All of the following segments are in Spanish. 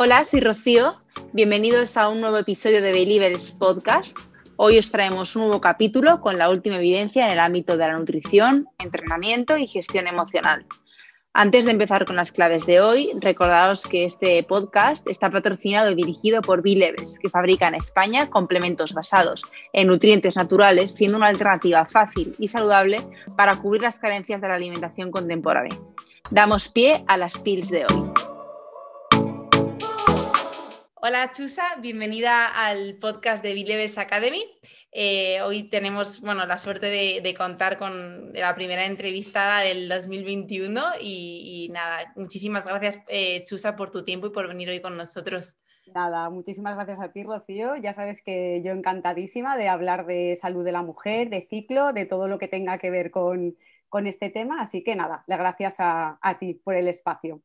Hola, soy Rocío. Bienvenidos a un nuevo episodio de Believers Podcast. Hoy os traemos un nuevo capítulo con la última evidencia en el ámbito de la nutrición, entrenamiento y gestión emocional. Antes de empezar con las claves de hoy, recordaos que este podcast está patrocinado y dirigido por Bilevers, que fabrica en España complementos basados en nutrientes naturales, siendo una alternativa fácil y saludable para cubrir las carencias de la alimentación contemporánea. Damos pie a las pills de hoy. Hola Chusa, bienvenida al podcast de Bileves Academy. Eh, hoy tenemos bueno, la suerte de, contar con la primera entrevistada del 2021 y, nada, muchísimas gracias eh, Chusa por tu tiempo y por venir hoy con nosotros. Nada, muchísimas gracias a ti, Rocío. Ya sabes que yo encantadísima de hablar de salud de la mujer, de ciclo, de todo lo que tenga que ver con, este tema. Así que nada, le gracias a ti por el espacio.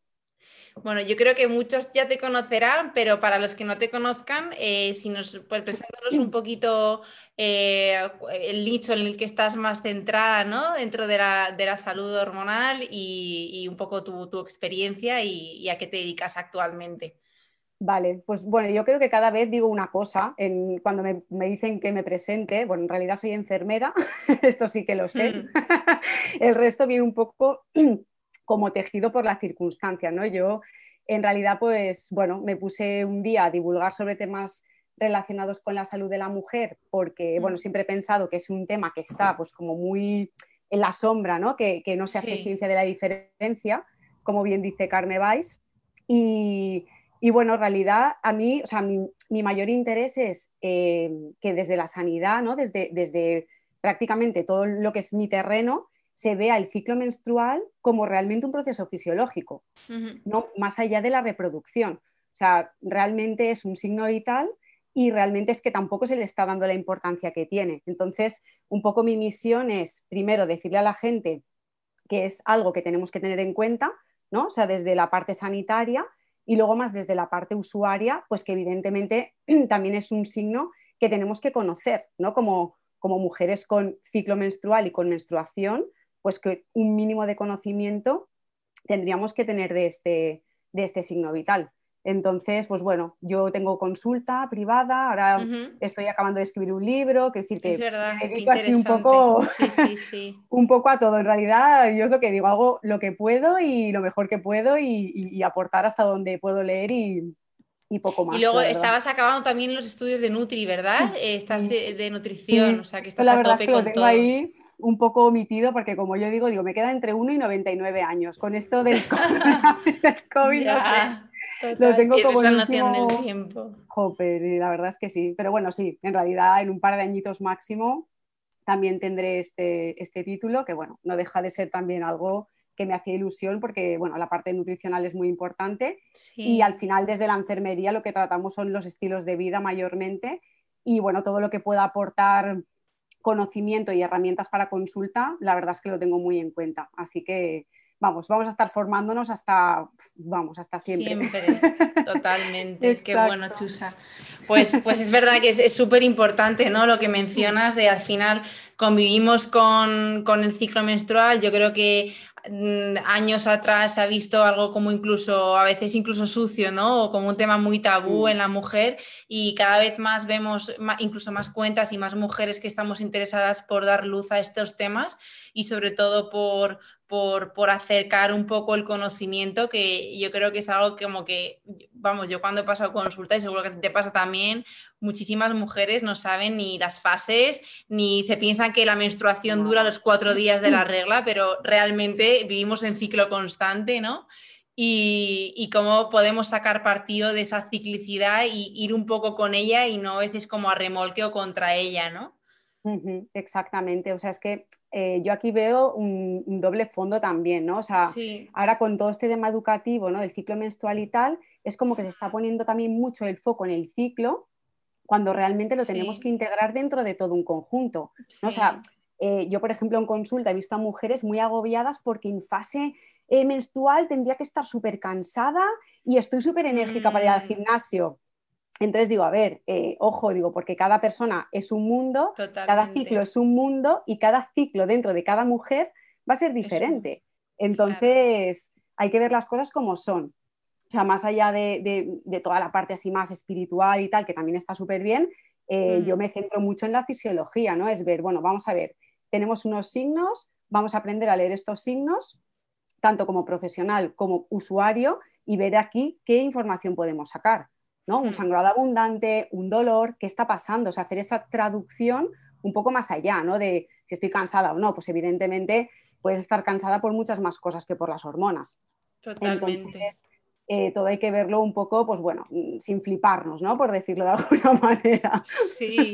Bueno, yo creo que muchos ya te conocerán, pero para los que no te conozcan, eh, si nos pues, preséntanos un poquito eh, el nicho en el que estás más centrada, ¿no? Dentro de la, salud hormonal y, un poco tu, experiencia y, a qué te dedicas actualmente. Vale, pues bueno, yo creo que cada vez digo una cosa. cuando me, dicen que me presente, bueno, en realidad soy enfermera, esto sí que lo sé. Mm. el resto viene un poco como tejido por la circunstancia, ¿no? Yo en realidad, pues bueno, me puse un día a divulgar sobre temas relacionados con la salud de la mujer, porque bueno, siempre he pensado que es un tema que está pues como muy en la sombra, ¿no? Que, no se hace ciencia de la diferencia, como bien dice Carne Weiss. Y, bueno, en realidad a mí, o sea, mi, mayor interés es eh, que desde la sanidad, ¿no? Desde, desde prácticamente todo lo que es mi terreno, se vea el ciclo menstrual como realmente un proceso fisiológico, no más allá de la reproducción. O sea, realmente es un signo vital y realmente es que tampoco se le está dando la importancia que tiene. Entonces, un poco mi misión es, primero, decirle a la gente que es algo que tenemos que tener en cuenta, ¿no? O sea, desde la parte sanitaria y luego más desde la parte usuaria, pues que evidentemente también es un signo que tenemos que conocer, ¿no? Como, como mujeres con ciclo menstrual y con menstruación, pues que un mínimo de conocimiento tendríamos que tener de este, de este signo vital. Entonces, pues bueno, yo tengo consulta privada, ahora estoy acabando de escribir un libro, que decir que me dedico así un poco, un poco a todo. En realidad, yo es lo que digo, hago lo que puedo y lo mejor que puedo y aportar hasta donde puedo leer y, y poco más. Y luego estabas acabando también los estudios de Nutri, ¿verdad? Eh, estás de, nutrición, o sea que estás la verdad es que lo tengo ahí un poco omitido porque como yo digo, digo, me queda entre 1 y 99 años. Con esto del COVID, no sé. lo tengo como la del tiempo. Joder, y la verdad es que sí. Pero bueno, sí, en realidad en un par de añitos máximo también tendré este, este título, que bueno, no deja de ser también algo que me hacía ilusión porque, bueno, la parte nutricional es muy importante y al final desde la enfermería lo que tratamos son los estilos de vida mayormente y, bueno, todo lo que pueda aportar conocimiento y herramientas para consulta, la verdad es que lo tengo muy en cuenta. Así que, vamos, vamos a estar formándonos hasta, vamos, hasta siempre. Siempre, totalmente. Qué bueno, Chusa. Pues, pues es verdad que es súper importante, ¿no? Lo que mencionas de al final convivimos con, con, el ciclo menstrual. Yo creo que años atrás se ha visto algo como incluso, a veces incluso sucio, ¿no? O como un tema muy tabú en la mujer y cada vez más vemos incluso más cuentas y más mujeres que estamos interesadas por dar luz a estos temas y sobre todo por, por, acercar un poco el conocimiento, que yo creo que es algo como que, vamos, yo cuando he pasado consulta, y seguro que te pasa también, muchísimas mujeres no saben ni las fases, ni se piensan que la menstruación dura los cuatro días de la regla, pero realmente vivimos en ciclo constante, ¿no? Y, y, cómo podemos sacar partido de esa ciclicidad y ir un poco con ella y no a veces como a remolque o contra ella, ¿no? Exactamente, o sea, es que eh, yo aquí veo un, doble fondo también, ¿no? O sea, ahora con todo este tema educativo, ¿no? Del ciclo menstrual y tal, es como que se está poniendo también mucho el foco en el ciclo, cuando realmente lo tenemos que integrar dentro de todo un conjunto, ¿no? O sea, eh, yo, por ejemplo, en consulta he visto a mujeres muy agobiadas porque en fase eh, menstrual tendría que estar súper cansada y estoy súper enérgica para ir al mm. gimnasio. Entonces digo, a ver, eh, ojo, digo, porque cada persona es un mundo, cada ciclo es un mundo y cada ciclo dentro de cada mujer va a ser diferente. Entonces hay que ver las cosas como son. O sea, más allá de, toda la parte así más espiritual y tal, que también está súper bien, eh, yo me centro mucho en la fisiología, ¿no? Es ver, bueno, vamos a ver, tenemos unos signos, vamos a aprender a leer estos signos, tanto como profesional como usuario, y ver aquí qué información podemos sacar, ¿no? Un mm. sangrado abundante, un dolor, ¿qué está pasando? O sea, hacer esa traducción un poco más allá, ¿no? De si estoy cansada o no, pues evidentemente puedes estar cansada por muchas más cosas que por las hormonas. Totalmente. Eh, todo hay que verlo un poco, pues bueno, mm, sin fliparnos, ¿no? Por decirlo de alguna manera. Sí,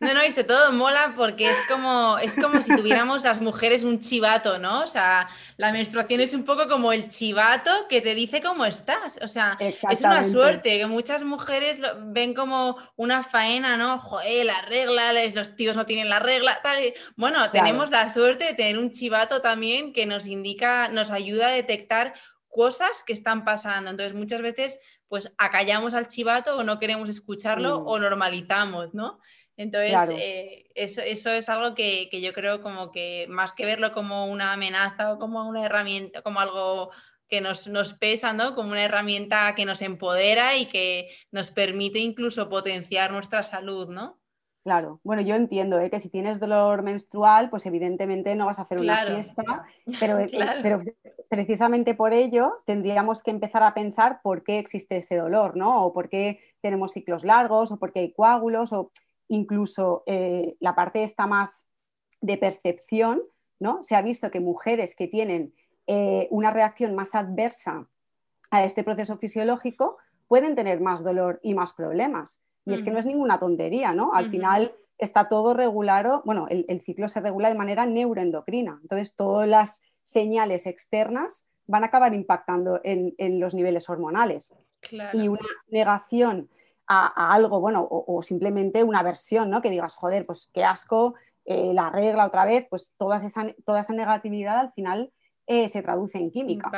no, no, y sobre todo mola porque es como, es como si tuviéramos las mujeres un chivato, ¿no? O sea, la menstruación es un poco como el chivato que te dice cómo estás. O sea, es una suerte que muchas mujeres ven como una faena, ¿no? Joder, la regla, los tíos no tienen la regla, tal. Bueno, tenemos la suerte de tener un chivato también que nos indica, nos ayuda a detectar cosas que están pasando. Entonces, muchas veces, pues acallamos al chivato o no queremos escucharlo mm. o normalizamos, ¿no? Entonces, eh, eso, es algo que, yo creo como que más que verlo como una amenaza o como una herramienta, como algo que nos, nos pesa, ¿no? Como una herramienta que nos empodera y que nos permite incluso potenciar nuestra salud, ¿no? Claro, bueno, yo entiendo ¿eh? que si tienes dolor menstrual, pues evidentemente no vas a hacer una fiesta, pero, eh, pero, precisamente por ello tendríamos que empezar a pensar por qué existe ese dolor, ¿no? O por qué tenemos ciclos largos, o por qué hay coágulos, o incluso eh, la parte esta más de percepción, ¿no? Se ha visto que mujeres que tienen una reacción más adversa a este proceso fisiológico pueden tener más dolor y más problemas. Y es que no es ninguna tontería, ¿no? Al final está todo regulado, bueno, el, ciclo se regula de manera neuroendocrina, entonces todas las señales externas van a acabar impactando en, los niveles hormonales. Y una negación a, algo, bueno, o, simplemente una versión, ¿no? Que digas, joder, pues qué asco, eh, la regla otra vez, pues toda esa, toda esa negatividad al final eh, se traduce en química.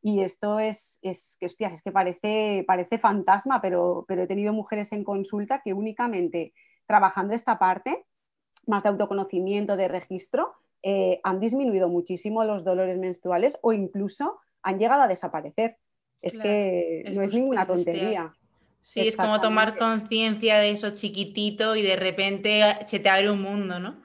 Y esto es, es que, hostias, es que parece, parece fantasma, pero, pero he tenido mujeres en consulta que únicamente trabajando esta parte, más de autoconocimiento, de registro, eh, han disminuido muchísimo los dolores menstruales o incluso han llegado a desaparecer. Es que no es ninguna tontería. Sí, es como tomar conciencia de eso chiquitito y de repente se te abre un mundo, ¿no?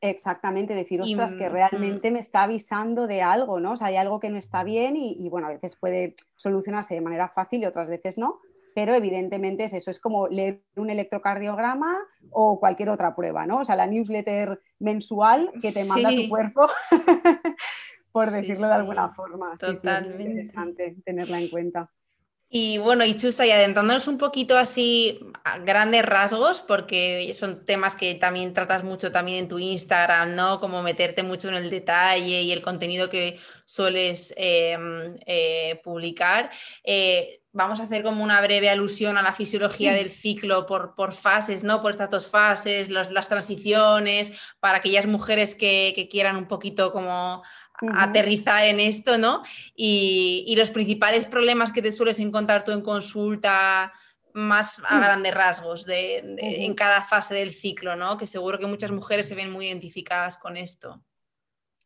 Exactamente, decir, ostras, que mm, realmente me está avisando de algo, ¿no? O sea, hay algo que no está bien y, bueno, a veces puede solucionarse de manera fácil y otras veces no, pero evidentemente es eso, es como leer un electrocardiograma o cualquier otra prueba, ¿no? O sea, la newsletter mensual que te manda tu cuerpo, por decirlo de alguna forma. Totalmente. es interesante tenerla en cuenta. Y bueno, y Chusa, y adentrándonos un poquito así a grandes rasgos, porque son temas que también tratas mucho también en tu Instagram, ¿no? Como meterte mucho en el detalle y el contenido que sueles em, eh, publicar. Eh, vamos a hacer como una breve alusión a la fisiología del ciclo por, por fases, ¿no? Por estas dos fases, las transiciones, para aquellas mujeres que, que quieran un poquito como aterrizar en esto, ¿no? Y, los principales problemas que te sueles encontrar tú en consulta más a grandes rasgos en cada fase del ciclo, ¿no? Que seguro que muchas mujeres se ven muy identificadas con esto.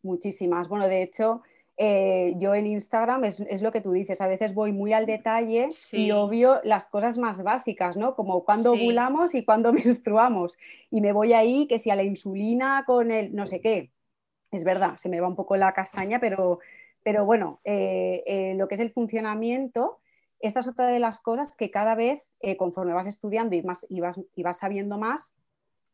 Muchísimas. Bueno, de hecho, eh, yo en Instagram es, lo que tú dices, a veces voy muy al detalle y obvio las cosas más básicas, ¿no? Como cuando ovulamos y cuando menstruamos. Y me voy ahí, que si a la insulina con el no sé qué es verdad, se me va un poco la castaña, pero, pero bueno, eh, eh, lo que es el funcionamiento, esta es otra de las cosas que cada vez, conforme vas estudiando y, más, y, vas, y vas sabiendo más,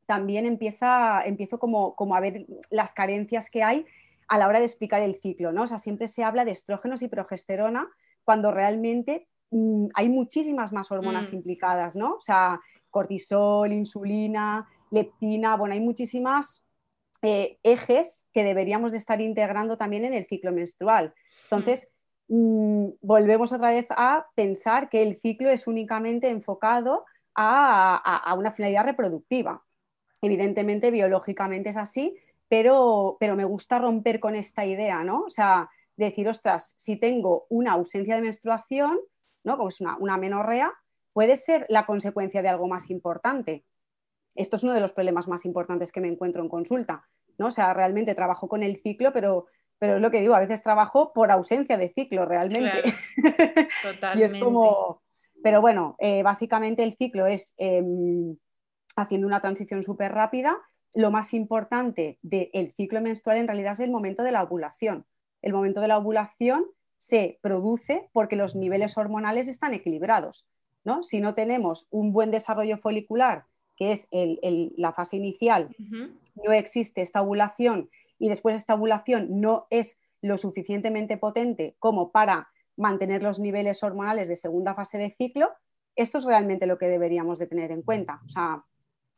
también empieza, empiezo como, como a ver las carencias que hay a la hora de explicar el ciclo, ¿no? O sea, siempre se habla de estrógenos y progesterona cuando realmente mm, hay muchísimas más hormonas mm. implicadas, ¿no? O sea, cortisol, insulina, leptina, bueno, hay muchísimas eh, ejes que deberíamos de estar integrando también en el ciclo menstrual. Entonces, mm, volvemos otra vez a pensar que el ciclo es únicamente enfocado a, una finalidad reproductiva. Evidentemente, biológicamente es así, pero, pero, me gusta romper con esta idea, ¿no? O sea, decir, ostras, si tengo una ausencia de menstruación, ¿no? Como es una, una menorrea, puede ser la consecuencia de algo más importante. Esto es uno de los problemas más importantes que me encuentro en consulta, ¿no? O sea, realmente trabajo con el ciclo, pero pero es lo que digo, a veces trabajo por ausencia de ciclo realmente. totalmente. y es como, pero bueno, eh, básicamente el ciclo es em, haciendo una transición súper rápida. Lo más importante del ciclo menstrual en realidad es el momento de la ovulación. El momento de la ovulación se produce porque los niveles hormonales están equilibrados. ¿no? Si no tenemos un buen desarrollo folicular, que es la fase inicial, no existe esta ovulación y después esta ovulación no es lo suficientemente potente como para mantener los niveles hormonales de segunda fase de ciclo, esto es realmente lo que deberíamos de tener en cuenta. O sea,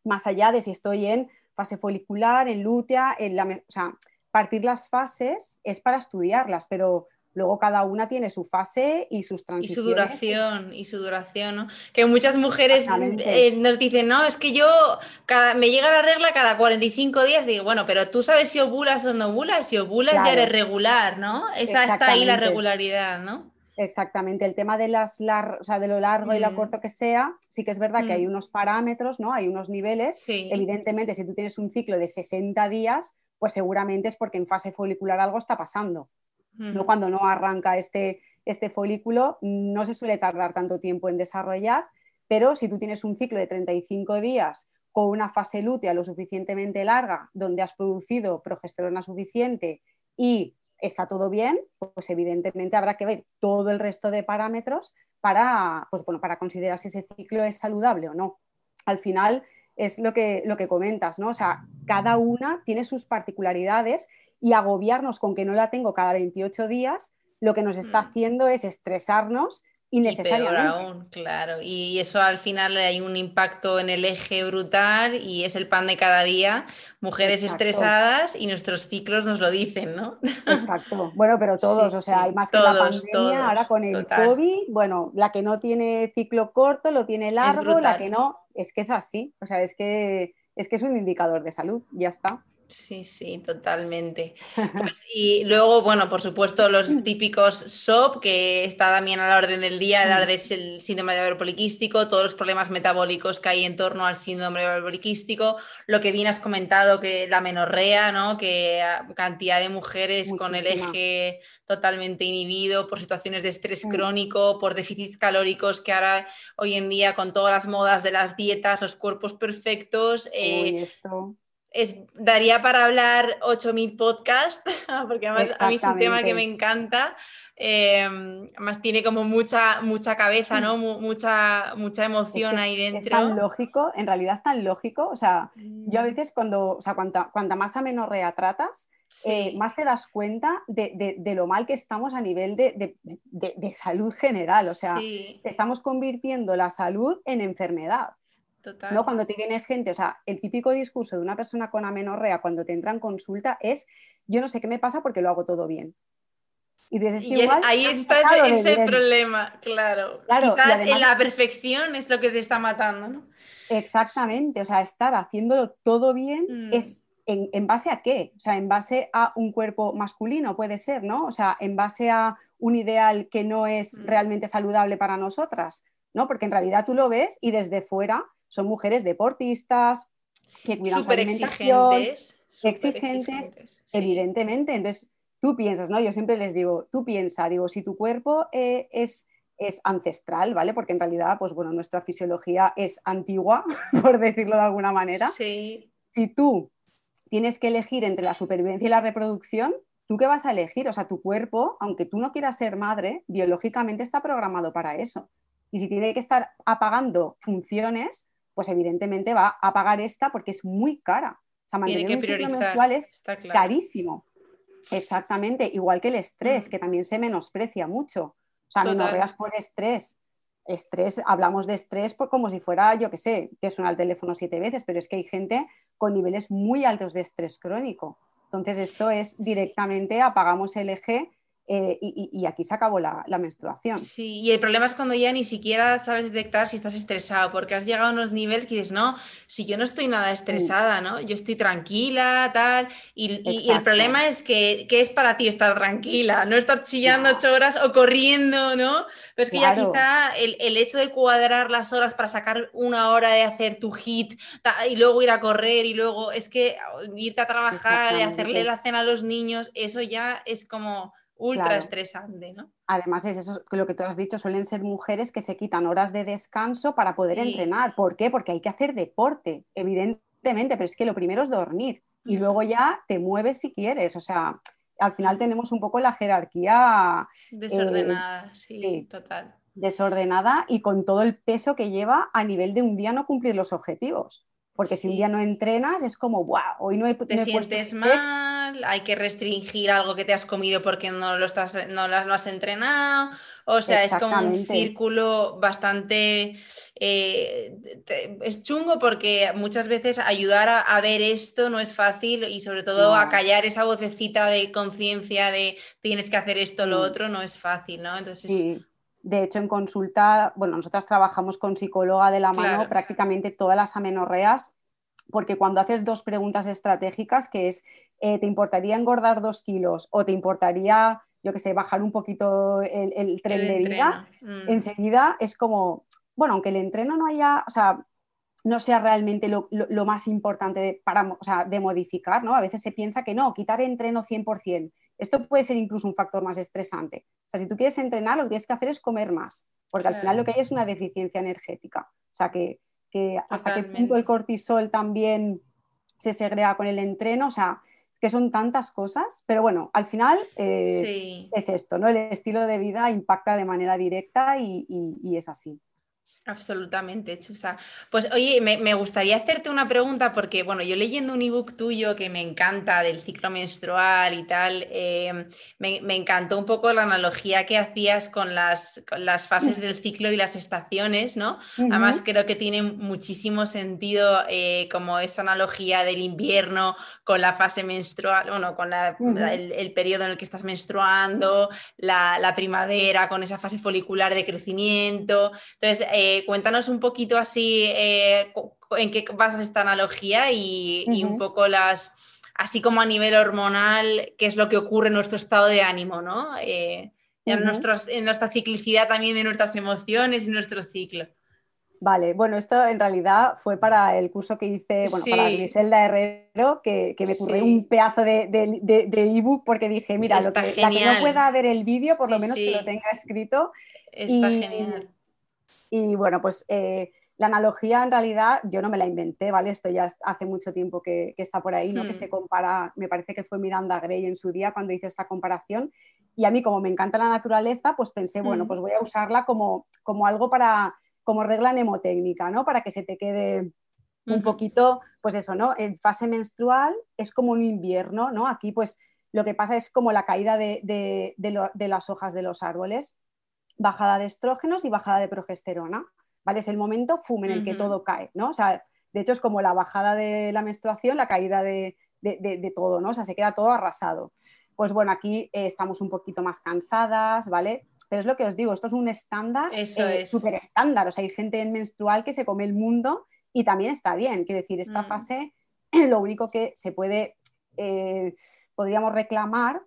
más allá de si estoy en fase folicular, en lútea, en la, o sea, partir las fases es para estudiarlas, pero luego cada una tiene su fase y sus transiciones. Y su duración, y su duración, ¿no? Que muchas mujeres eh, nos dicen, no, es que yo me llega la regla cada 45 días, digo, bueno, pero tú sabes si ovulas o no ovulas, si ovulas ya eres regular, ¿no? Esa está ahí la regularidad, ¿no? Exactamente, el tema de, las o sea, de lo largo y lo mm. corto que sea, sí que es verdad que hay mm. unos parámetros, ¿no? Hay unos niveles. Evidentemente, si tú tienes un ciclo de 60 días, pues seguramente es porque en fase folicular algo está pasando. ¿no? Cuando no arranca este, este folículo, no se suele tardar tanto tiempo en desarrollar, pero si tú tienes un ciclo de 35 días con una fase lútea lo suficientemente larga, donde has producido progesterona suficiente y está todo bien, pues evidentemente habrá que ver todo el resto de parámetros para, pues bueno, para considerar si ese ciclo es saludable o no. Al final es lo que, lo que comentas, ¿no? O sea, cada una tiene sus particularidades y agobiarnos con que no la tengo cada 28 días, lo que nos está mm. haciendo es estresarnos innecesariamente. Y peor aún, claro. Y eso al final hay un impacto en el eje brutal y es el pan de cada día. Mujeres estresadas y nuestros ciclos nos lo dicen, ¿no? Exacto. Bueno, pero todos, o sea, hay más que la pandemia, ahora con el COVID, bueno, la que no tiene ciclo corto lo tiene largo, la que no, es que es así. O sea, es que es que es un indicador de salud, ya está. Sí, sí, totalmente. Pues, y luego, bueno, por supuesto, los típicos SOP, que está también a la orden del día, del síndrome de ovario poliquístico, todos los problemas metabólicos que hay en torno al síndrome de ovario poliquístico, lo que bien has comentado, que la menorrea, ¿no? Que cantidad de mujeres con el eje totalmente inhibido por situaciones de estrés crónico, por déficits calóricos, que ahora, hoy en día, con todas las modas de las dietas, los cuerpos perfectos, eh, esto daría para hablar 8.000 podcasts, porque además a mí es un tema que me encanta. Em, además tiene como mucha, mucha cabeza, ¿no? mucha, mucha emoción ahí dentro. Es tan lógico, en realidad es tan lógico. O sea, yo a mm. veces cuando, o sea, cuanta, cuanta más amenorrea tratas, eh, más te das cuenta de, lo mal que estamos a nivel de, salud general. O sea, estamos convirtiendo la salud en enfermedad. ¿No? Cuando te viene gente, o sea, el típico discurso de una persona con amenorrea cuando te entra en consulta es, yo no sé qué me pasa porque lo hago todo bien. Y, dices, igual, ahí está ese, problema, claro. claro en la perfección es lo que te está matando, ¿no? Exactamente, o sea, estar haciéndolo todo bien mm. es en, base a qué? O sea, en base a un cuerpo masculino puede ser, ¿no? O sea, en base a un ideal que no es mm. realmente saludable para nosotras, ¿no? Porque en realidad tú lo ves y desde fuera son mujeres deportistas, que cuidan su alimentación, exigentes, exigentes, evidentemente. Entonces, tú piensas, ¿no? Yo siempre les digo, tú piensa, digo, si tu cuerpo eh, es, es ancestral, ¿vale? Porque en realidad, pues bueno, nuestra fisiología es antigua, por decirlo de alguna manera. Sí. Si tú tienes que elegir entre la supervivencia y la reproducción, ¿tú qué vas a elegir? O sea, tu cuerpo, aunque tú no quieras ser madre, biológicamente está programado para eso. Y si tiene que estar apagando funciones, pues evidentemente va a pagar esta porque es muy cara. O sea, mantener un ciclo menstrual es carísimo. Exactamente, igual que el estrés, mm. que también se menosprecia mucho. O sea, no veas por estrés. Estrés, hablamos de estrés por como si fuera, yo qué sé, que suena el teléfono siete veces, pero es que hay gente con niveles muy altos de estrés crónico. Entonces, esto es directamente apagamos el eje eh, y, aquí se acabó la, menstruación. Sí, y el problema es cuando ya ni siquiera sabes detectar si estás estresado, porque has llegado a unos niveles que dices, no, si yo no estoy nada estresada, ¿no? Yo estoy tranquila, tal, y, el problema es que, es para ti estar tranquila, no estar chillando ocho horas o corriendo, ¿no? Pero es que ya quizá el, hecho de cuadrar las horas para sacar una hora de hacer tu hit y luego ir a correr y luego es que irte a trabajar y hacerle la cena a los niños, eso ya es como ultra estresante, ¿no? Además, es eso lo que tú has dicho, suelen ser mujeres que se quitan horas de descanso para poder entrenar. ¿Por qué? Porque hay que hacer deporte, evidentemente, pero es que lo primero es dormir y luego ya te mueves si quieres. O sea, al final tenemos un poco la jerarquía eh, desordenada, sí, total. Desordenada y con todo el peso que lleva a nivel de un día no cumplir los objetivos. Porque si un día no entrenas es como, wow, hoy no he, Te sientes mal, hay que restringir algo que te has comido porque no lo, estás, no lo, has entrenado. O sea, es como un círculo bastante... Eh, es chungo porque muchas veces ayudar a, ver esto no es fácil y sobre todo a callar esa vocecita de conciencia de tienes que hacer esto, o lo otro, no es fácil, ¿no? Entonces... De hecho, en consulta, bueno, nosotras trabajamos con psicóloga de la mano prácticamente todas las amenorreas, porque cuando haces dos preguntas estratégicas, que es, eh, ¿te importaría engordar dos kilos o te importaría, yo qué sé, bajar un poquito el, tren de vida? Mm. Enseguida es como, bueno, aunque el entreno no haya, o sea, no sea realmente lo, más importante de, para, de modificar, ¿no? A veces se piensa que no, quitar entreno 100%. Esto puede ser incluso un factor más estresante. O sea, si tú quieres entrenar, lo que tienes que hacer es comer más, porque al final lo que hay es una deficiencia energética. O sea, que, hasta qué punto el cortisol también se segrega con el entreno, o sea, que son tantas cosas, pero bueno, al final eh, es esto, ¿no? El estilo de vida impacta de manera directa y es así. Absolutamente, Chusa. Pues oye, me, gustaría hacerte una pregunta porque, bueno, yo leyendo un ebook tuyo que me encanta del ciclo menstrual y tal, eh, me, encantó un poco la analogía que hacías con las, las fases del ciclo y las estaciones, ¿no? Además, creo que tiene muchísimo sentido eh, como esa analogía del invierno con la fase menstrual, bueno, con el, periodo en el que estás menstruando, la, la, primavera con esa fase folicular de crecimiento. Entonces, eh, cuéntanos un poquito así eh, en qué basas esta analogía y, un poco las, así como a nivel hormonal, qué es lo que ocurre en nuestro estado de ánimo, ¿no? Eh, en, en nuestra ciclicidad también de nuestras emociones y nuestro ciclo. Vale, bueno, esto en realidad fue para el curso que hice, bueno, para Griselda Herrero, que, me ocurrió un pedazo de, ebook porque dije, mira, lo que, la que no pueda ver el vídeo, por lo menos que lo tenga escrito. Está genial. Y bueno, pues eh, la analogía en realidad yo no me la inventé, ¿vale? Esto ya hace mucho tiempo que, está por ahí, ¿no? Que hmm. se compara, me parece que fue Miranda Gray en su día cuando hizo esta comparación. Y a mí, como me encanta la naturaleza, pues pensé, bueno, hmm. pues voy a usarla como, como algo para, como regla mnemotécnica, ¿no? Para que se te quede un poquito, pues eso, ¿no? En fase menstrual es como un invierno, ¿no? Aquí, pues lo que pasa es como la caída de, de las hojas de los árboles bajada de estrógenos y bajada de progesterona, ¿vale? Es el momento fum en el que todo cae, ¿no? O sea, de hecho es como la bajada de la menstruación, la caída de, todo, ¿no? O sea, se queda todo arrasado. Pues bueno, aquí eh, estamos un poquito más cansadas, ¿vale? Pero es lo que os digo, esto es un estándar, eh, súper estándar, o sea, hay gente en menstrual que se come el mundo y también está bien, quiero decir, esta mm. fase, lo único que se puede, eh, podríamos reclamar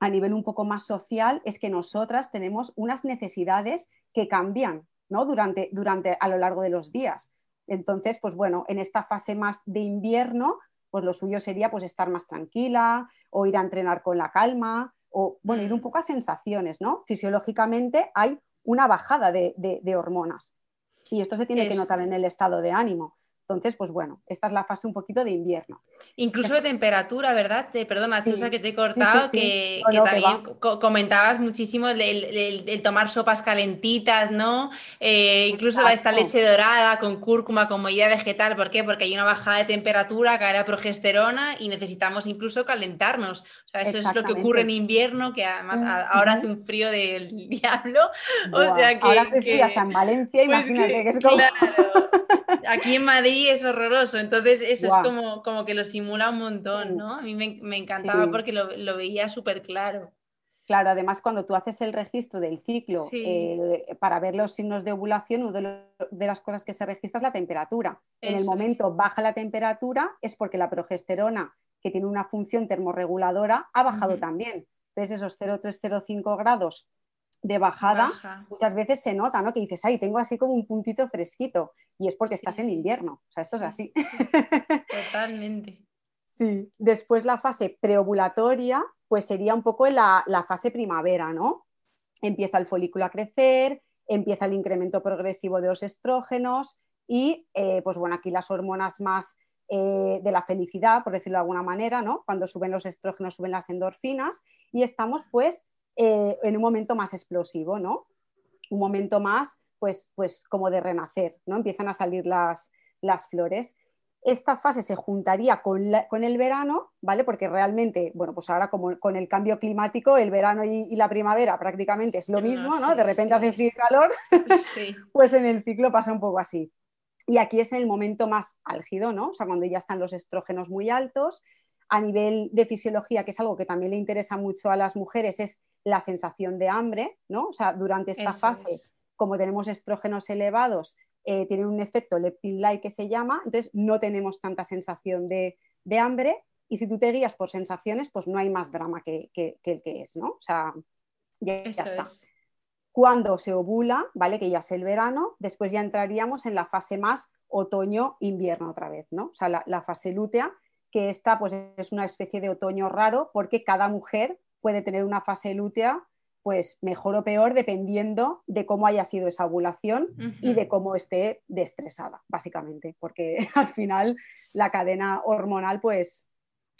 a nivel un poco más social es que nosotras tenemos unas necesidades que cambian ¿no? durante, durante a lo largo de los días. Entonces, pues bueno, en esta fase más de invierno, pues lo suyo sería pues estar más tranquila o ir a entrenar con la calma o bueno, ir un mm. poco a sensaciones, ¿no? Fisiológicamente hay una bajada de, hormonas y esto se tiene que notar en el estado de ánimo. Entonces, pues bueno, esta es la fase un poquito de invierno. Incluso de temperatura, ¿verdad? Te, perdona, Chusa, que te he cortado, que, también comentabas muchísimo el, tomar sopas calentitas, ¿no? Eh, incluso esta leche dorada con cúrcuma, con mollida vegetal. ¿Por qué? Porque hay una bajada de temperatura, cae la progesterona y necesitamos incluso calentarnos. O sea, eso es lo que ocurre en invierno, que además ahora hace un frío del diablo. O sea que, ahora hace frío hasta en Valencia, pues imagínate que, es como... Claro. Aquí en Madrid es horroroso, entonces eso es como, como que lo simula un montón, ¿no? A mí me, encantaba porque lo, veía súper claro. Claro, además cuando tú haces el registro del ciclo eh, para ver los signos de ovulación, una de, las cosas que se registra es la temperatura. en el momento baja la temperatura es porque la progesterona, que tiene una función termorreguladora, ha bajado también. Entonces esos 0,305 grados de bajada muchas veces se nota, ¿no? Que dices, ay, tengo así como un puntito fresquito y es porque estás en invierno. O sea, esto es así. Totalmente. Sí, después la fase preovulatoria, pues sería un poco la, fase primavera, ¿no? Empieza el folículo a crecer, empieza el incremento progresivo de los estrógenos y, eh, pues bueno, aquí las hormonas más eh, de la felicidad, por decirlo de alguna manera, ¿no? Cuando suben los estrógenos, suben las endorfinas y estamos, pues, eh, en un momento más explosivo, ¿no? Un momento más, pues, pues como de renacer, ¿no? Empiezan a salir las, las flores esta fase se juntaría con, el verano, ¿vale? Porque realmente, bueno, pues ahora como con el cambio climático, el verano y, la primavera prácticamente es lo mismo, ¿no? De repente hace frío y calor, pues en el ciclo pasa un poco así. Y aquí es el momento más álgido, ¿no? O sea, cuando ya están los estrógenos muy altos. A nivel de fisiología, que es algo que también le interesa mucho a las mujeres, es la sensación de hambre, ¿no? O sea, durante esta fase, como tenemos estrógenos elevados, eh, tienen un efecto leptin-like que se llama, entonces no tenemos tanta sensación de, hambre y si tú te guías por sensaciones, pues no hay más drama que, el que es, ¿no? O sea, ya, está. Cuando se ovula, ¿vale? Que ya es el verano, después ya entraríamos en la fase más otoño-invierno otra vez, ¿no? O sea, la, la, fase lútea, que esta pues es una especie de otoño raro porque cada mujer puede tener una fase lútea pues mejor o peor dependiendo de cómo haya sido esa ovulación y de cómo esté destresada, básicamente, porque al final la cadena hormonal pues,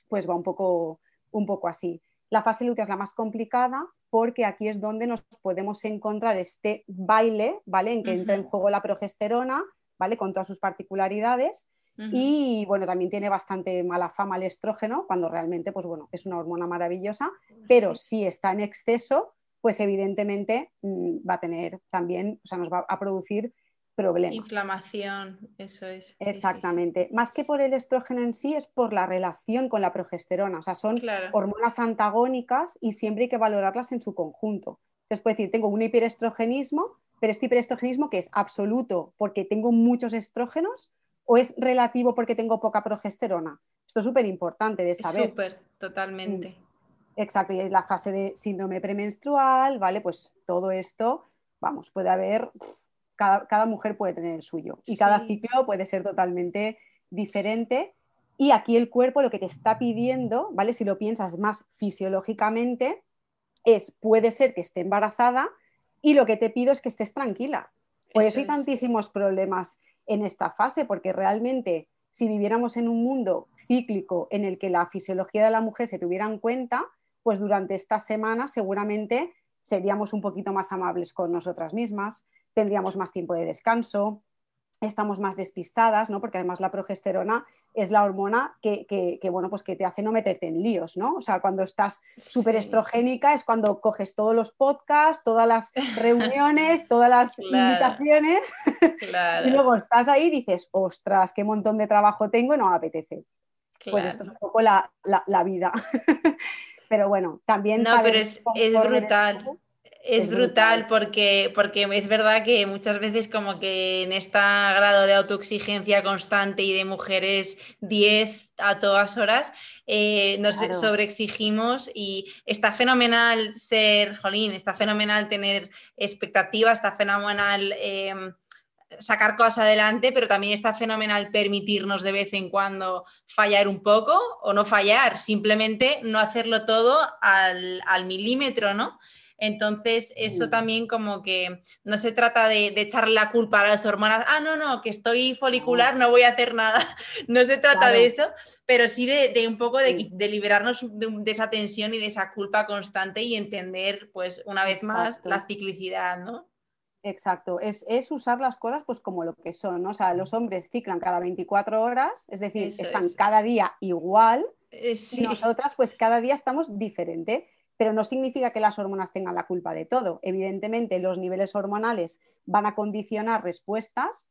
pues va un poco, un poco así. La fase lútea es la más complicada porque aquí es donde nos podemos encontrar este baile, ¿vale? En que entra en juego la progesterona, ¿vale? Con todas sus particularidades. Y bueno, también tiene bastante mala fama el estrógeno, cuando realmente, pues bueno, es una hormona maravillosa, pero si está en exceso, pues evidentemente mm, va a tener también, o sea, nos va a producir problemas. Inflamación, eso es. Exactamente. Más que por el estrógeno en sí, es por la relación con la progesterona. O sea, son hormonas antagónicas y siempre hay que valorarlas en su conjunto. Entonces, puedo decir, tengo un hiperestrogenismo, pero este hiperestrogenismo que es absoluto porque tengo muchos estrógenos o es relativo porque tengo poca progesterona. Esto es súper importante de saber. Súper, totalmente. Mm. Exacto, y la fase de síndrome premenstrual, ¿vale? Pues todo esto, vamos, puede haber, cada, mujer puede tener el suyo y cada ciclo puede ser totalmente diferente. Y aquí el cuerpo lo que te está pidiendo, ¿vale? Si lo piensas más fisiológicamente, es, puede ser que esté embarazada y lo que te pido es que estés tranquila. Por eso, hay tantísimos problemas en esta fase, porque realmente si viviéramos en un mundo cíclico en el que la fisiología de la mujer se tuviera en cuenta, pues durante esta semana seguramente seríamos un poquito más amables con nosotras mismas, tendríamos más tiempo de descanso, estamos más despistadas, ¿no? Porque además la progesterona es la hormona que, bueno, pues que te hace no meterte en líos, ¿no? O sea, cuando estás súper estrogénica es cuando coges todos los podcasts, todas las reuniones, todas las invitaciones y luego estás ahí y dices, ostras, qué montón de trabajo tengo y no me apetece. Pues esto es un poco la, la vida. pero bueno, también... No, pero es, brutal. Es, brutal, porque, porque es verdad que muchas veces como que en este grado de autoexigencia constante y de mujeres 10 a todas horas, eh, nos sobreexigimos y está fenomenal ser, jolín, está fenomenal tener expectativas, está fenomenal... Em, sacar cosas adelante, pero también está fenomenal permitirnos de vez en cuando fallar un poco o no fallar, simplemente no hacerlo todo al, milímetro, ¿no? Entonces, eso también como que no se trata de, echarle la culpa a las hormonas, ah, no, no, que estoy folicular, no voy a hacer nada. No se trata de eso, pero sí de, un poco de, liberarnos de, esa tensión y de esa culpa constante y entender, pues, una vez más, la ciclicidad, ¿no? Exacto, es, usar las cosas pues como lo que son, ¿no? O sea, los hombres ciclan cada 24 horas, es decir, están cada día igual eh, y nosotras pues cada día estamos diferente, pero no significa que las hormonas tengan la culpa de todo. Evidentemente los niveles hormonales van a condicionar respuestas,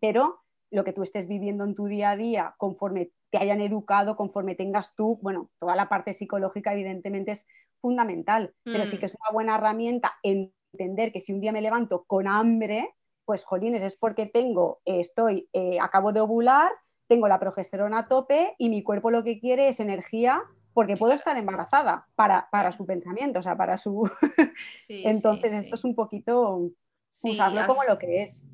pero lo que tú estés viviendo en tu día a día, conforme te hayan educado, conforme tengas tú, bueno, toda la parte psicológica evidentemente es fundamental, pero sí mm. que es una buena herramienta entender que si un día me levanto con hambre, pues jolines, es porque tengo, estoy, eh, acabo de ovular, tengo la progesterona a tope y mi cuerpo lo que quiere es energía porque puedo estar embarazada para, para su pensamiento, o sea, para su... Entonces, esto es un poquito usarlo como lo que es.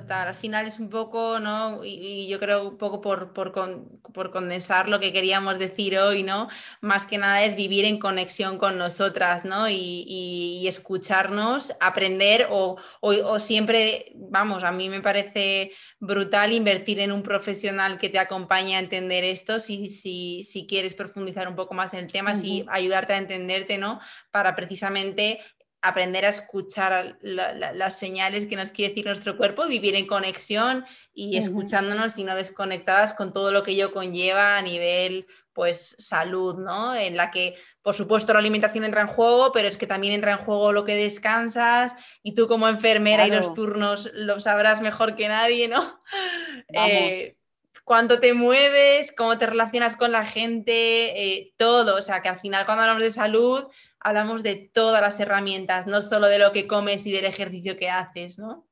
Total, al final es un poco, ¿no? Y, yo creo un poco por, por, condensar lo que queríamos decir hoy, ¿no? Más que nada es vivir en conexión con nosotras, ¿no? Y, escucharnos, aprender o, o, siempre, vamos, a mí me parece brutal invertir en un profesional que te acompañe a entender esto, si, si, si quieres profundizar un poco más en el tema, si ayudarte a entenderte, ¿no? Para precisamente aprender a escuchar las señales que nos quiere decir nuestro cuerpo, vivir en conexión y escuchándonos y no desconectadas con todo lo que ello conlleva a nivel pues salud, ¿no? En la que, por supuesto, la alimentación entra en juego, pero es que también entra en juego lo que descansas y tú como enfermera y los turnos lo sabrás mejor que nadie, ¿no? Eh, cuánto te mueves, cómo te relacionas con la gente, eh, todo. O sea, que al final cuando hablamos de salud, hablamos de todas las herramientas, no solo de lo que comes y del ejercicio que haces, ¿no?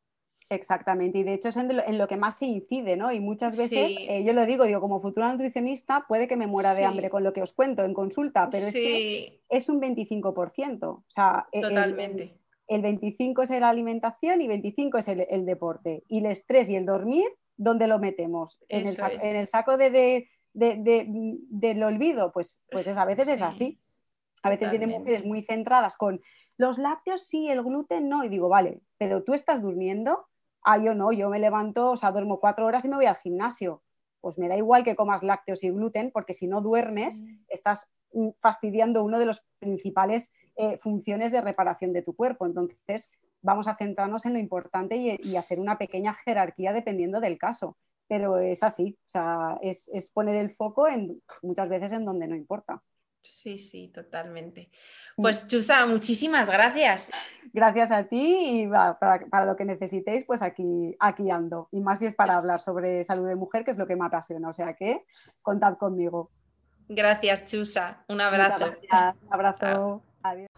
Exactamente, y de hecho es en lo que más se incide, ¿no? Y muchas veces, eh, yo lo digo, digo, como futura nutricionista, puede que me muera de hambre con lo que os cuento en consulta, pero es que es un 25%. O sea, e, Totalmente. El, 25 es la alimentación y 25 es el, deporte. Y el estrés y el dormir ¿dónde lo metemos? ¿En, el saco, de, del olvido? Pues, pues a veces es así. A veces vienen mujeres muy centradas con los lácteos sí, el gluten no. Y digo, vale, pero tú estás durmiendo. Ah, yo no, yo me levanto, o sea, duermo cuatro horas y me voy al gimnasio. Pues me da igual que comas lácteos y gluten, porque si no duermes, estás mm, fastidiando una de las principales eh, funciones de reparación de tu cuerpo. Entonces, vamos a centrarnos en lo importante y, hacer una pequeña jerarquía dependiendo del caso. Pero es así, o sea, es, poner el foco en, muchas veces en donde no importa. Sí, sí, totalmente. Mm. Pues Chusa, muchísimas gracias. Gracias a ti y para, lo que necesitéis, pues aquí, aquí ando. Y más si es para hablar sobre salud de mujer, que es lo que me apasiona. O sea que contad conmigo. Gracias, Chusa. Un abrazo. Un abrazo. Adiós.